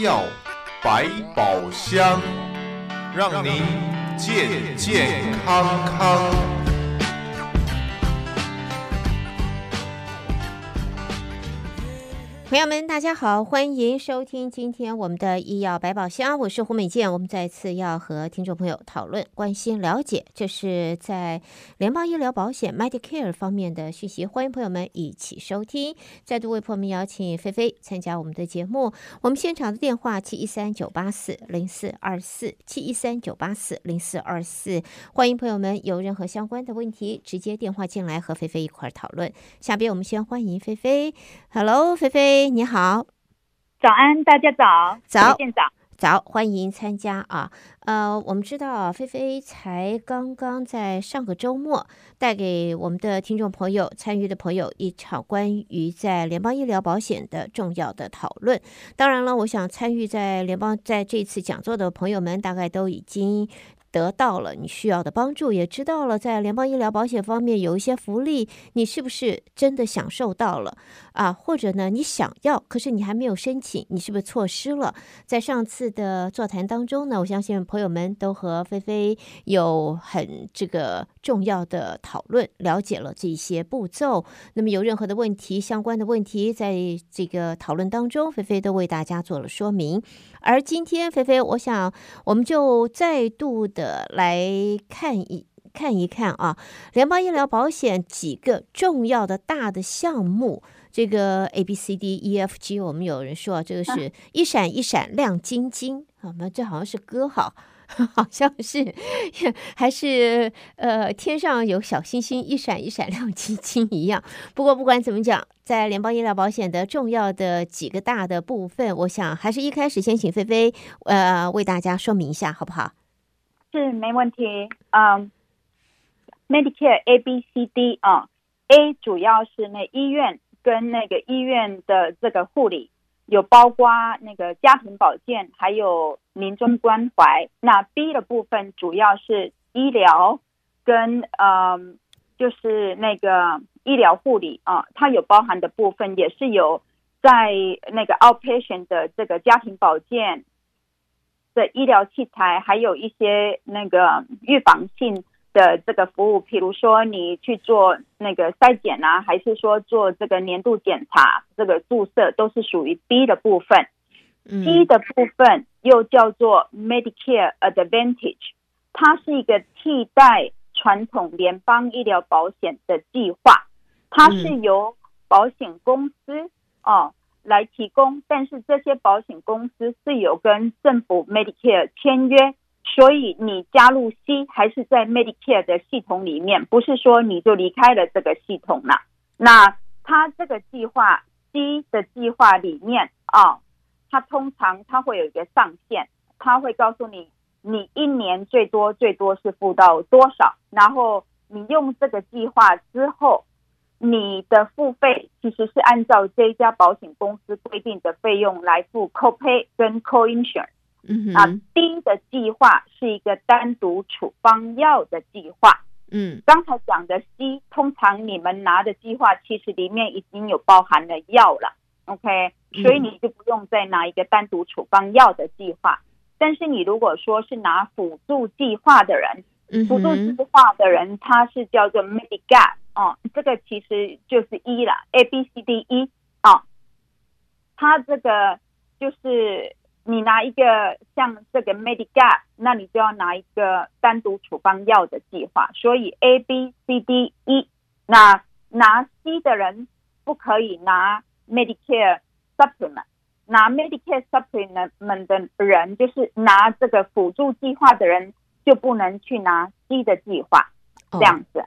药百宝箱，让您健健康康。朋友们，大家好，欢迎收听今天我们的医药百宝箱，我是胡美健。我们再次要和听众朋友讨论、关心、了解，这是在联邦医疗保险 Medicare 方面的讯息。欢迎朋友们一起收听。再度为朋友们邀请菲菲参加我们的节目。我们现场的电话七一三九八四零四二四七一三九八四零四二四，欢迎朋友们有任何相关的问题，直接电话进来和菲菲一块儿讨论。下边我们先欢迎菲菲，Hello，菲菲。你好，早安，大家早，早，早，早，欢迎参加啊！呃，我们知道菲菲才刚刚在上个周末带给我们的听众朋友、参与的朋友一场关于在联邦医疗保险的重要的讨论。当然了，我想参与在联邦在这次讲座的朋友们，大概都已经。得到了你需要的帮助，也知道了在联邦医疗保险方面有一些福利，你是不是真的享受到了啊？或者呢，你想要，可是你还没有申请，你是不是错失了？在上次的座谈当中呢，我相信朋友们都和菲菲有很这个重要的讨论，了解了这些步骤。那么有任何的问题，相关的问题，在这个讨论当中，菲菲都为大家做了说明。而今天，菲菲，我想我们就再度的来看一看一看啊，联邦医疗保险几个重要的大的项目，这个 A B C D E F G，我们有人说啊这个是一闪一闪亮晶晶，好吗？这好像是歌哈。好像是，还是呃，天上有小星星一闪一闪亮晶晶一样。不过不管怎么讲，在联邦医疗保险的重要的几个大的部分，我想还是一开始先请菲菲呃为大家说明一下，好不好？是没问题。嗯，Medicare A B C D 啊，A 主要是那医院跟那个医院的这个护理。有包括那个家庭保健，还有临终关怀。那 B 的部分主要是医疗跟呃，就是那个医疗护理啊，它有包含的部分也是有在那个 outpatient 的这个家庭保健的医疗器材，还有一些那个预防性。的这个服务，比如说你去做那个筛检啊，还是说做这个年度检查，这个注射都是属于 B 的部分。嗯。C 的部分又叫做 Medicare Advantage，它是一个替代传统联邦医疗保险的计划，它是由保险公司哦来提供，但是这些保险公司是有跟政府 Medicare 签约。所以你加入 C 还是在 Medicare 的系统里面，不是说你就离开了这个系统了。那他这个计划 C 的计划里面啊，它通常它会有一个上限，它会告诉你你一年最多最多是付到多少，然后你用这个计划之后，你的付费其实是按照这一家保险公司规定的费用来付 Co-pay 跟 Co-insurance。嗯啊，D 的计划是一个单独处方药的计划。嗯，刚才讲的 C，通常你们拿的计划其实里面已经有包含了药了，OK，所以你就不用再拿一个单独处方药的计划。但是你如果说是拿辅助计划的人，辅助计划的人他是叫做 Medigap 哦，这个其实就是 E 了，A B C D E 啊，他这个就是。你拿一个像这个 Medigap，那你就要拿一个单独处方药的计划。所以 A B C D E，那拿 C 的人不可以拿 Medicare Supplement，拿 Medicare Supplement 的人就是拿这个辅助计划的人就不能去拿 C 的计划，这样子。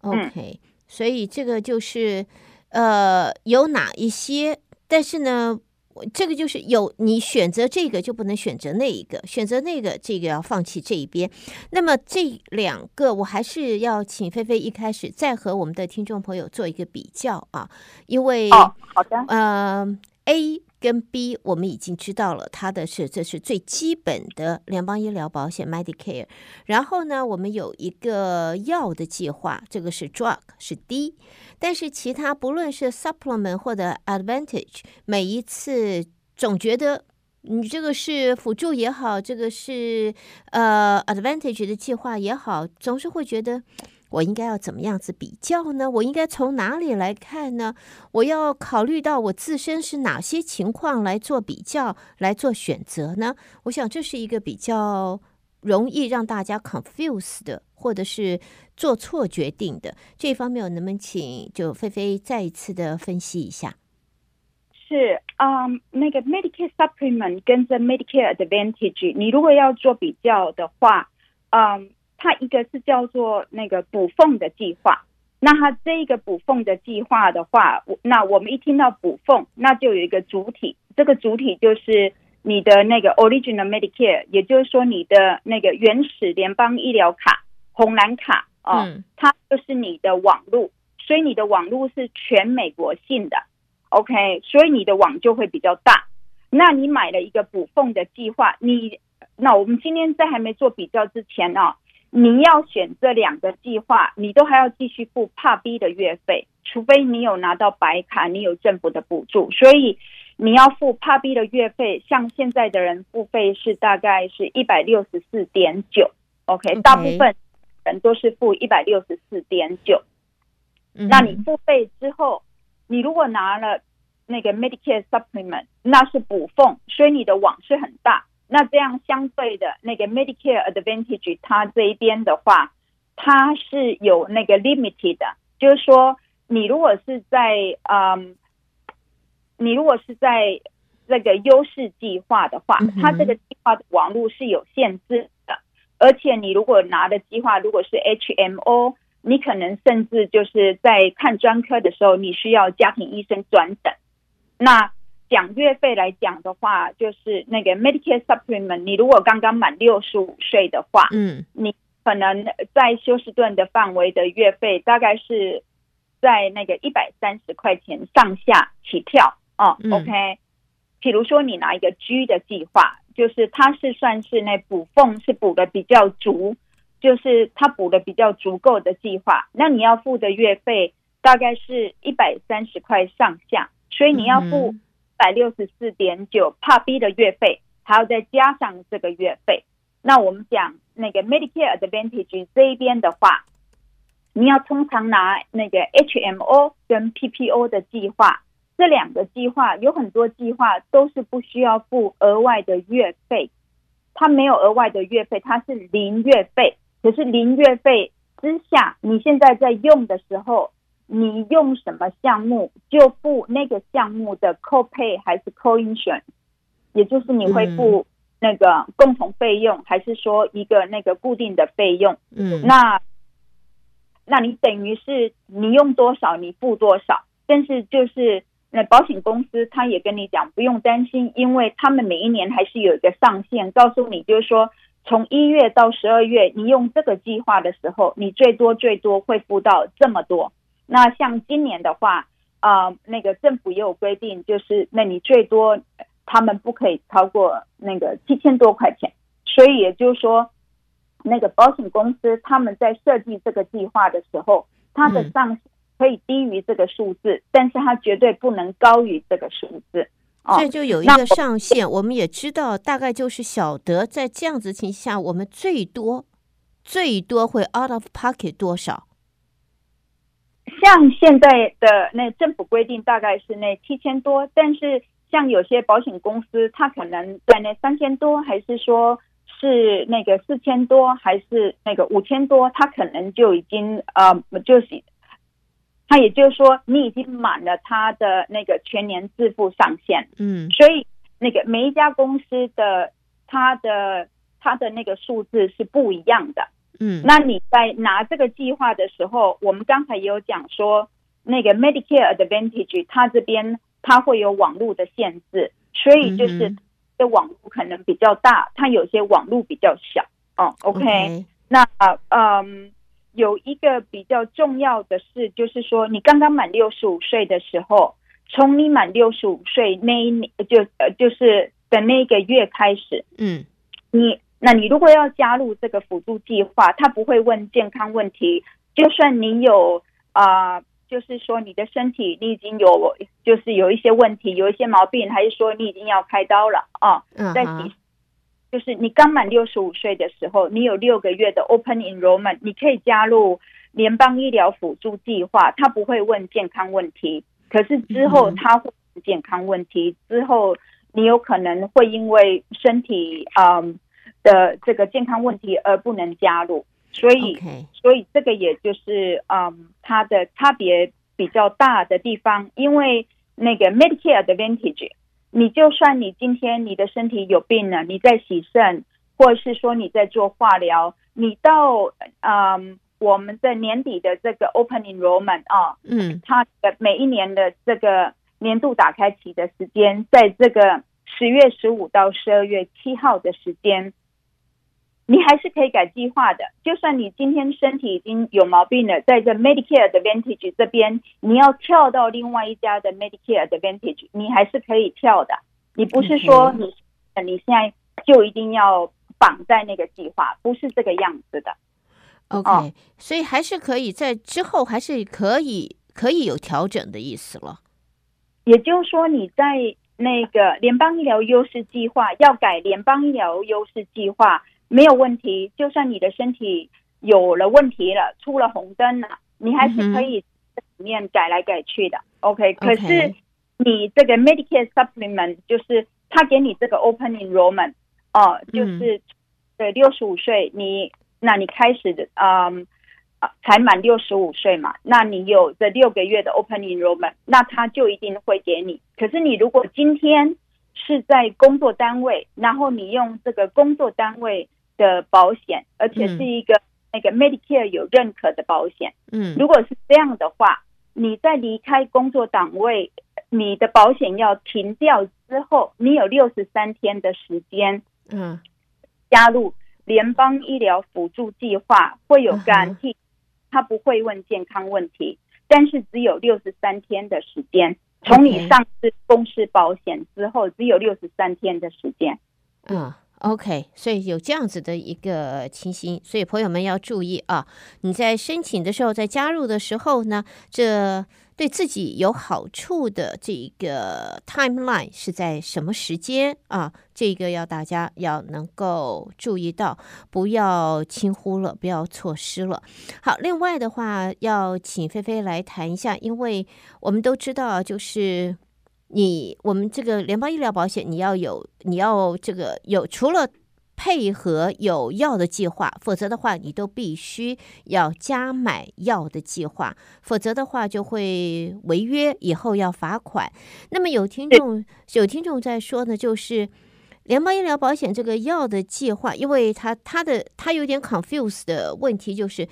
Oh, OK，嗯，所以这个就是呃有哪一些，但是呢。这个就是有你选择这个就不能选择那一个，选择那个这个要放弃这一边。那么这两个我还是要请菲菲一开始再和我们的听众朋友做一个比较啊，因为哦好的呃 A。跟 B 我们已经知道了，它的是这是最基本的联邦医疗保险 Medicare。然后呢，我们有一个药的计划，这个是 Drug 是 D。但是其他不论是 Supplement 或者 Advantage，每一次总觉得你这个是辅助也好，这个是呃 Advantage 的计划也好，总是会觉得我应该要怎么样子比较呢？我应该从哪里来看呢？我要考虑到我自身是哪些情况来做比较，来做选择呢？我想这是一个比较容易让大家 confuse 的，或者是做错决定的这一方面，我能不能请就菲菲再一次的分析一下？是，嗯，那个 Medicare Supplement 跟着 Medicare Advantage，你如果要做比较的话，嗯，它一个是叫做那个补缝的计划，那它这一个补缝的计划的话，我那我们一听到补缝，那就有一个主体，这个主体就是你的那个 Original Medicare，也就是说你的那个原始联邦医疗卡红蓝卡啊，嗯，它就是你的网路，所以你的网路是全美国性的。OK，所以你的网就会比较大。那你买了一个补缝的计划，你那我们今天在还没做比较之前呢、哦，你要选这两个计划，你都还要继续付 B 的月费，除非你有拿到白卡，你有政府的补助，所以你要付 B 的月费。像现在的人付费是大概是一百六十四点九，OK，大部分人都是付一百六十四点九。那你付费之后。你如果拿了那个 Medicare Supplement，那是补缝，所以你的网是很大。那这样相对的那个 Medicare Advantage，它这一边的话，它是有那个 limited 的，就是说你如果是在嗯，你如果是在这个优势计划的话，它这个计划的网络是有限制的，而且你如果拿的计划如果是 HMO。你可能甚至就是在看专科的时候，你需要家庭医生转诊。那讲月费来讲的话，就是那个 Medicare Supplement，你如果刚刚满六十五岁的话，嗯，你可能在休斯顿的范围的月费大概是在那个一百三十块钱上下起跳哦。OK，比如说你拿一个 G 的计划，就是它是算是那补缝是补的比较足。就是它补的比较足够的计划，那你要付的月费大概是一百三十块上下，所以你要付一百六十四点九帕币的月费，还要再加上这个月费。那我们讲那个 Medicare Advantage 这一边的话，你要通常拿那个 HMO 跟 PPO 的计划，这两个计划有很多计划都是不需要付额外的月费，它没有额外的月费，它是零月费。可是零月费之下，你现在在用的时候，你用什么项目就付那个项目的 co-pay 还是 co-insurance，也就是你会付那个共同费用，还是说一个那个固定的费用？嗯，那那你等于是你用多少你付多少，但是就是那保险公司他也跟你讲不用担心，因为他们每一年还是有一个上限，告诉你就是说。从一月到十二月，你用这个计划的时候，你最多最多会付到这么多。那像今年的话，啊、呃，那个政府也有规定，就是那你最多他们不可以超过那个七千多块钱。所以也就是说，那个保险公司他们在设计这个计划的时候，它的上限可以低于这个数字，嗯、但是它绝对不能高于这个数字。这就有一个上限，我们也知道，大概就是晓得在这样子情况下，我们最多最多会 out of pocket 多少？像现在的那政府规定大概是那七千多，但是像有些保险公司，它可能在那三千多，还是说是那个四千多，还是那个五千多，它可能就已经呃就是。他也就是说，你已经满了他的那个全年自付上限，嗯，所以那个每一家公司的他的他的那个数字是不一样的，嗯，那你在拿这个计划的时候，我们刚才也有讲说，那个 Medicare Advantage 它这边它会有网络的限制，所以就是的网络可能比较大，它有些网络比较小，哦，OK，, okay. 那嗯。有一个比较重要的事，就是说，你刚刚满六十五岁的时候，从你满六十五岁那一年，就呃，就是的那个月开始，嗯，你那你如果要加入这个辅助计划，他不会问健康问题，就算你有啊、呃、就是说你的身体你已经有就是有一些问题，有一些毛病，还是说你已经要开刀了啊？嗯，在你，就是你刚满六十五岁的时候，你有六个月的 Open Enrollment，你可以加入联邦医疗辅助计划，他不会问健康问题，可是之后他会问健康问题，之后你有可能会因为身体嗯的这个健康问题而不能加入。所以.所以这个也就是，嗯，它的差别比较大的地方，因为那个 Medicare Advantage，你就算你今天你的身体有病了，你在洗肾，或者是说你在做化疗，你到嗯我们的年底的这个 Open Enrollment 啊，嗯，它的每一年的这个年度打开期的时间，在这个十月十五到十二月七号的时间。你还是可以改计划的，就算你今天身体已经有毛病了，在这 Medicare Advantage 这边，你要跳到另外一家的 Medicare Advantage，你还是可以跳的。你不是说你.你现在就一定要绑在那个计划，不是这个样子的。OK，、哦、所以还是可以在之后还是可以可以有调整的意思了。也就是说，你在那个联邦医疗优势计划要改联邦医疗优势计划。没有问题，就算你的身体有了问题了，出了红灯了，你还是可以里面改来改去的。OK，, okay. 可是你这个 Medicare Supplement 就是他给你这个 Open Enrollment 哦、呃，就是对六十五岁，你那你开始的嗯啊才满六十五岁嘛，那你有这六个月的 Open Enrollment，那他就一定会给你。可是你如果今天是在工作单位，然后你用这个工作单位。的保险，而且是一个那个 Medicare 有认可的保险。嗯，如果是这样的话，你在离开工作岗位，你的保险要停掉之后，你有六十三天的时间，嗯，加入联邦医疗辅助计划会有 guarantee，他不会问健康问题，但是只有六十三天的时间。从你上市公司保险之后，只有六十三天的时间。嗯。OK，所以有这样子的一个情形，所以朋友们要注意啊！你在申请的时候，在加入的时候呢，这对自己有好处的这个 timeline 是在什么时间啊？这个要大家要能够注意到，不要轻忽了，不要错失了。好，另外的话要请菲菲来谈一下，因为我们都知道，就是。你我们这个联邦医疗保险，你要有，你要这个有，除了配合有药的计划，否则的话，你都必须要加买药的计划，否则的话就会违约，以后要罚款。那么有听众有听众在说呢，就是联邦医疗保险这个药的计划，因为他他的他有点 confuse 的问题，就是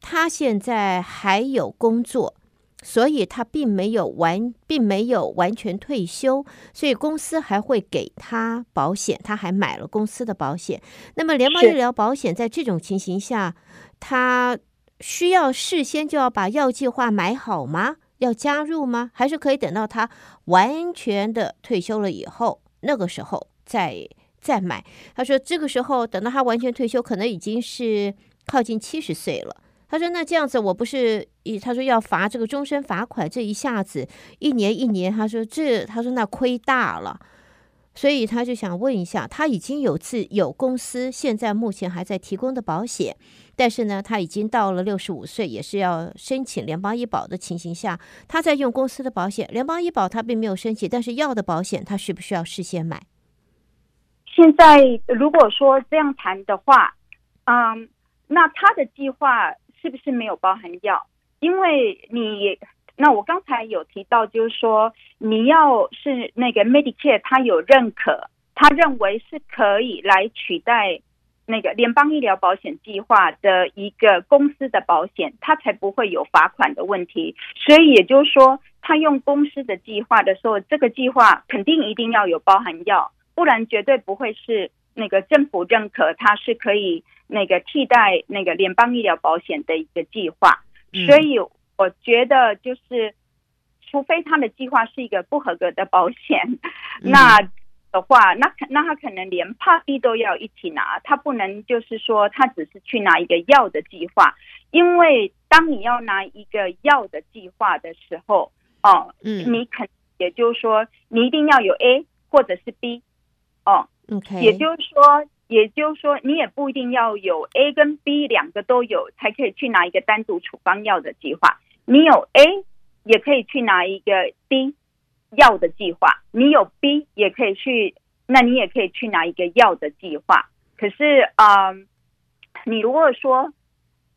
他现在还有工作。所以他并没有完，并没有完全退休，所以公司还会给他保险，他还买了公司的保险。那么联邦医疗保险在这种情形下，他需要事先就要把药计划买好吗？要加入吗？还是可以等到他完全的退休了以后，那个时候再再买？他说这个时候等到他完全退休，可能已经是靠近七十岁了。他说：“那这样子，我不是一他说要罚这个终身罚款，这一下子一年一年，他说这他说那亏大了，所以他就想问一下，他已经有自有公司，现在目前还在提供的保险，但是呢，他已经到了六十五岁，也是要申请联邦医保的情形下，他在用公司的保险，联邦医保他并没有申请，但是药的保险他需不需要事先买？现在如果说这样谈的话，嗯，那他的计划。”是不是没有包含药？因为你那我刚才有提到，就是说你要是那个 Medicare，他有认可，他认为是可以来取代那个联邦医疗保险计划的一个公司的保险，他才不会有罚款的问题。所以也就是说，他用公司的计划的时候，这个计划肯定一定要有包含药，不然绝对不会是那个政府认可，它是可以。那个替代那个联邦医疗保险的一个计划，所以我觉得就是，除非他的计划是一个不合格的保险，那的话，那那他可能连 Part B 都要一起拿，他不能就是说他只是去拿一个药的计划，因为当你要拿一个药的计划的时候，哦，嗯，你肯也就是说你一定要有 A 或者是 B，哦，OK，也就是说也就是说你也不一定要有 A 跟 B 两个都有才可以去拿一个单独处方药的计划，你有 A 也可以去拿一个 B。药的计划，你有 B 也可以去，那你也可以去拿一个药的计划。可是，嗯，你如果说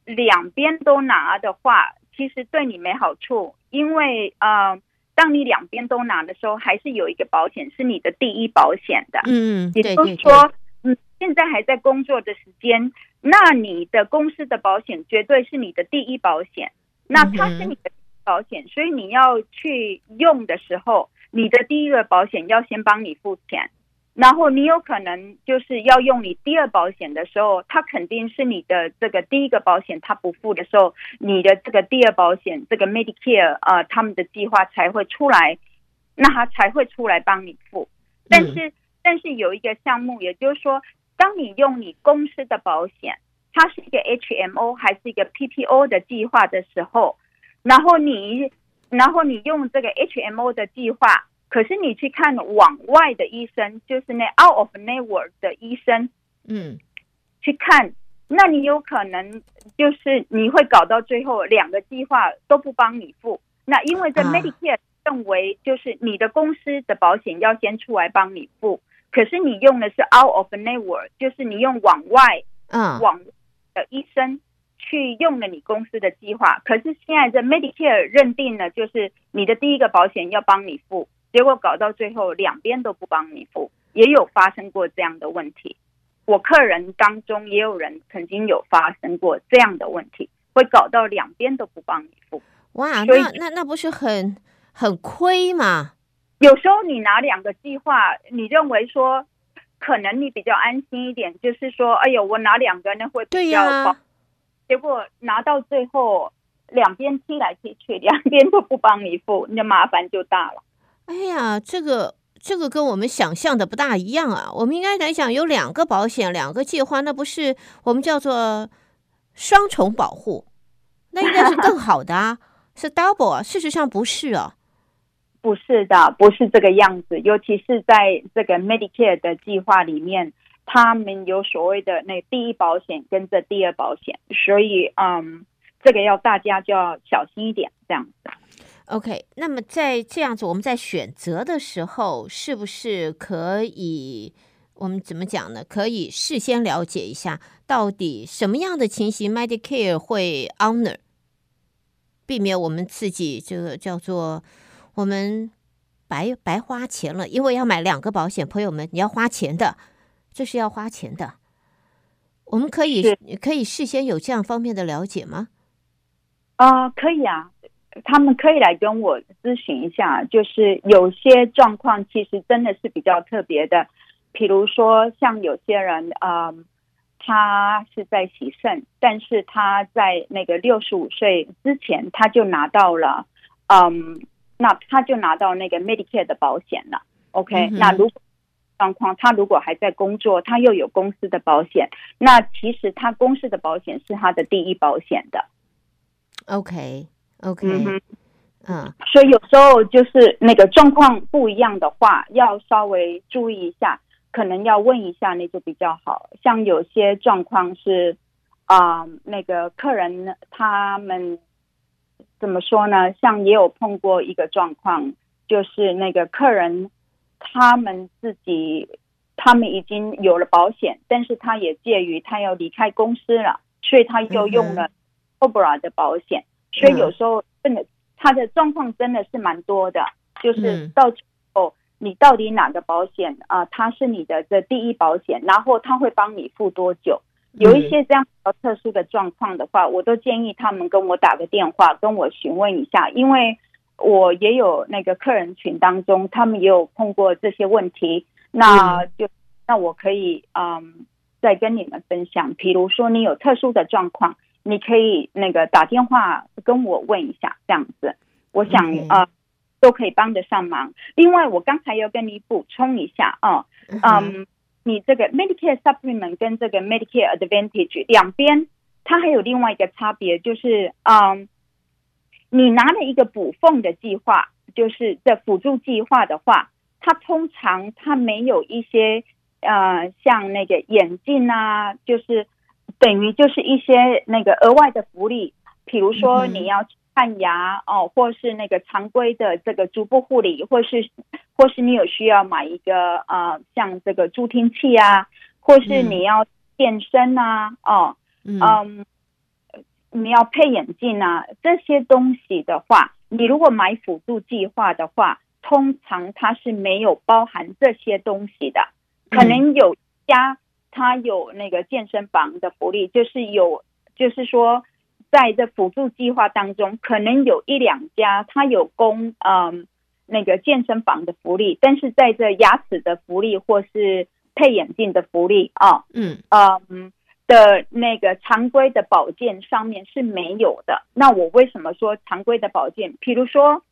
两边都拿的话，其实对你没好处，因为，嗯，当你两边都拿的时候，还是有一个保险是你的第一保险的。嗯，也就是说，你现在还在工作的时间，那你的公司的保险绝对是你的第一保险，那它是你的。保险，所以你要去用的时候，你的第一个保险要先帮你付钱，然后你有可能就是要用你第二保险的时候，它肯定是你的这个第一个保险它不付的时候，你的这个第二保险这个 Medicare 啊、呃，他们的计划才会出来，那他才会出来帮你付。但是，但是有一个项目，也就是说，当你用你公司的保险，它是一个 HMO 还是一个 PPO 的计划的时候。然后你，然后你用这个 HMO 的计划，可是你去看往外的医生，就是那 out of network 的医生，嗯，去看，那你有可能就是你会搞到最后两个计划都不帮你付。那因为在 Medicare 认为就是你的公司的保险要先出来帮你付，可是你用的是 out of network，就是你用往外，嗯，往的医生。去用了你公司的计划，可是现在这 Medicare 认定了，就是你的第一个保险要帮你付，结果搞到最后两边都不帮你付，也有发生过这样的问题。我客人当中也有人曾经有发生过这样的问题，会搞到两边都不帮你付。哇，那那那不是很很亏吗？有时候你拿两个计划，你认为说可能你比较安心一点，就是说，哎呦，我拿两个那会比较保。结果拿到最后，两边踢来踢去，两边都不帮你付，你的麻烦就大了。哎呀，这个这个跟我们想象的不大一样啊！我们应该来讲有两个保险，两个计划，那不是我们叫做双重保护，那应该是更好的啊，是 double 啊。事实上不是啊，不是的，不是这个样子。尤其是在这个 Medicare 的计划里面。他们有所谓的那第一保险跟这第二保险，所以嗯，这个要大家就要小心一点，这样子。OK，那么在这样子，我们在选择的时候，是不是可以我们怎么讲呢？可以事先了解一下，到底什么样的情形 Medicare 会 honor，避免我们自己这个叫做我们白白花钱了，因为要买两个保险，朋友们，你要花钱的。这是要花钱的，我们可以可以事先有这样方面的了解吗？啊、呃，可以啊，他们可以来跟我咨询一下。就是有些状况其实真的是比较特别的，比如说像有些人啊、呃，他是在洗肾，但是他在那个六十五岁之前他就拿到了，嗯，那他就拿到那个 Medicare 的保险了。OK，嗯，那如果状况，他如果还在工作，他又有公司的保险，那其实他公司的保险是他的第一保险的。OK，OK，嗯，所以有时候就是那个状况不一样的话，要稍微注意一下，可能要问一下那就比较好。像有些状况是啊、呃，那个客人他们怎么说呢？像也有碰过一个状况，就是那个客人。他们自己，他们已经有了保险，但是他也介于他要离开公司了，所以他又用了 Cobra 的保险，嗯、所以有时候真的他的状况真的是蛮多的，就是到最后你到底哪个保险啊、呃？他是你的这第一保险，然后他会帮你付多久？有一些这样比较特殊的状况的话，我都建议他们跟我打个电话，跟我询问一下，因为。我也有那个客人群当中，他们也有碰过这些问题，那就那我可以嗯再跟你们分享。比如说你有特殊的状况，你可以那个打电话跟我问一下，这样子。我想啊、都可以帮得上忙。另外，我刚才要跟你补充一下啊，嗯，嗯，你这个 Medicare Supplement 跟这个 Medicare Advantage 两边，它还有另外一个差别，就是嗯，你拿了一个补缝的计划，就是这辅助计划的话，它通常它没有一些呃，像那个眼镜啊，就是。等于就是一些那个额外的福利，比如说你要看牙哦，或是那个常规的这个足部护理，或是或是你有需要买一个呃像这个助听器啊，或是你要健身啊，哦，嗯，你要配眼镜啊，这些东西的话，你如果买辅助计划的话，通常它是没有包含这些东西的，可能有家。它有那个健身房的福利，就是有，就是说，在这辅助计划当中，可能有一两家它有供嗯那个健身房的福利，但是在这牙齿的福利或是配眼镜的福利啊，嗯嗯的那个常规的保健上面是没有的。那我为什么说常规的保健？比如说。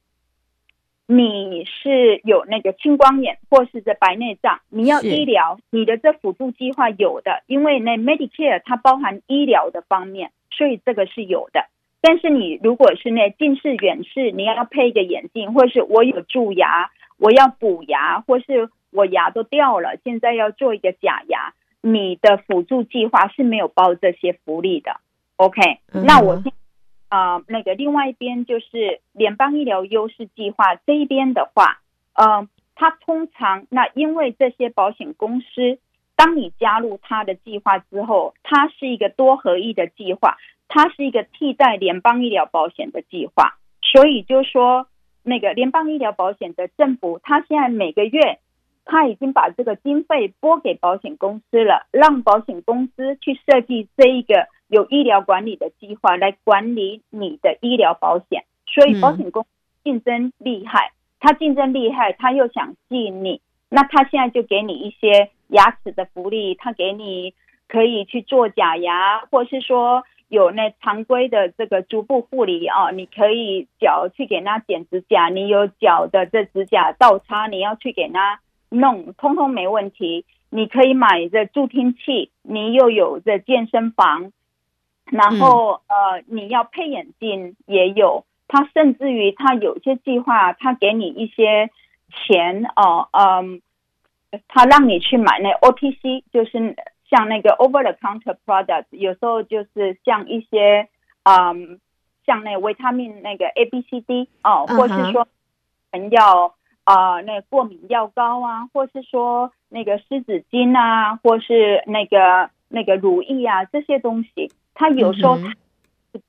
你是有那个青光眼或是这白内障，你要医疗，你的这辅助计划有的，因为那 Medicare 它包含医疗的方面，所以这个是有的。但是你如果是那近视远视，你要配一个眼镜，或是我有蛀牙，我要补牙，或是我牙都掉了，现在要做一个假牙，你的辅助计划是没有包这些福利的。OK，那我先。啊、呃，那个另外一边就是联邦医疗优势计划这一边的话，呃，它通常那因为这些保险公司，当你加入它的计划之后，它是一个多合一的计划，它是一个替代联邦医疗保险的计划，所以就说那个联邦医疗保险的政府，它现在每个月，它已经把这个经费拨给保险公司了，让保险公司去设计这一个。有医疗管理的计划来管理你的医疗保险，所以保险公司竞争厉害，他竞争厉害，他又想吸引你，那他现在就给你一些牙齿的福利，他给你可以去做假牙，或是说有那常规的这个足部护理啊，你可以脚去给他剪指甲，你有脚的这指甲倒插，你要去给他弄，通通没问题。你可以买这助听器，你又有这健身房。然后呃，你要配眼镜也有，他甚至于他有些计划，他给你一些钱哦，嗯，他让你去买那 OTC，就是像那个 over the counter product，有时候就是像一些嗯，像那维他命那个 A B C D 哦，或是说人要啊、呃、那过敏药膏啊，或是说那个湿纸巾啊，或是那个那个乳液啊这些东西。它有时候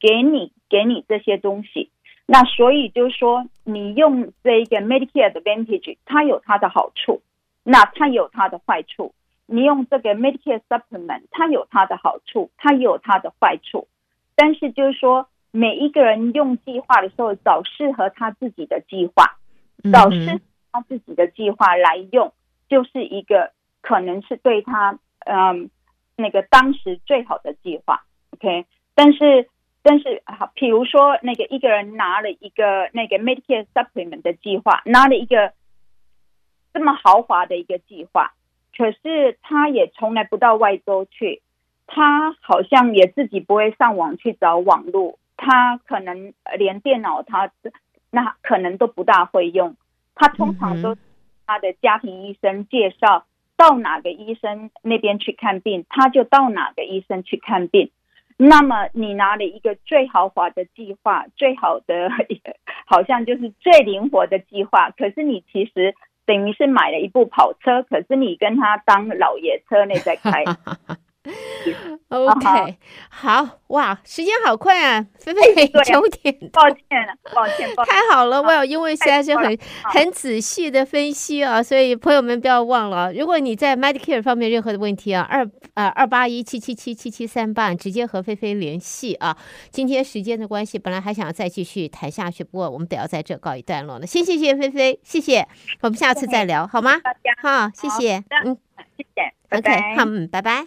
给你给你这些东西，那所以就是说，你用这一个 Medicare Advantage，它有它的好处，那它有它的坏处。你用这个 Medicare Supplement，它有它的好处，它也有它的坏处。但是就是说，每一个人用计划的时候，找适合他自己的计划，找适合他自己的计划来用，就是一个可能是对他嗯那个当时最好的计划。OK，但是但是好，比如说那个一个人拿了一个那个 Medicare Supplement 的计划，拿了一个这么豪华的一个计划，可是他也从来不到外州去，他好像也自己不会上网去找网络，他可能连电脑他那可能都不大会用，他通常都他的家庭医生介绍到哪个医生那边去看病，他就到哪个医生去看病。那么你拿了一个最豪华的计划，最好的，好像就是最灵活的计划，可是你其实等于是买了一部跑车，可是你跟他当老爷车那在开。OK，好哇，时间好快啊，菲菲九点，抱歉了，抱歉，太好了，我有因为现在是很很仔细的分析啊，所以朋友们不要忘了，如果你在 Medicare 方面任何的问题啊，二呃二八一七七七七七三八，直接和菲菲联系啊。今天时间的关系，本来还想再继续谈下去，不过我们得要在这告一段落了。先谢谢菲菲，谢谢，我们下次再聊好吗？好，谢谢，嗯，谢谢，OK，好，嗯，拜拜。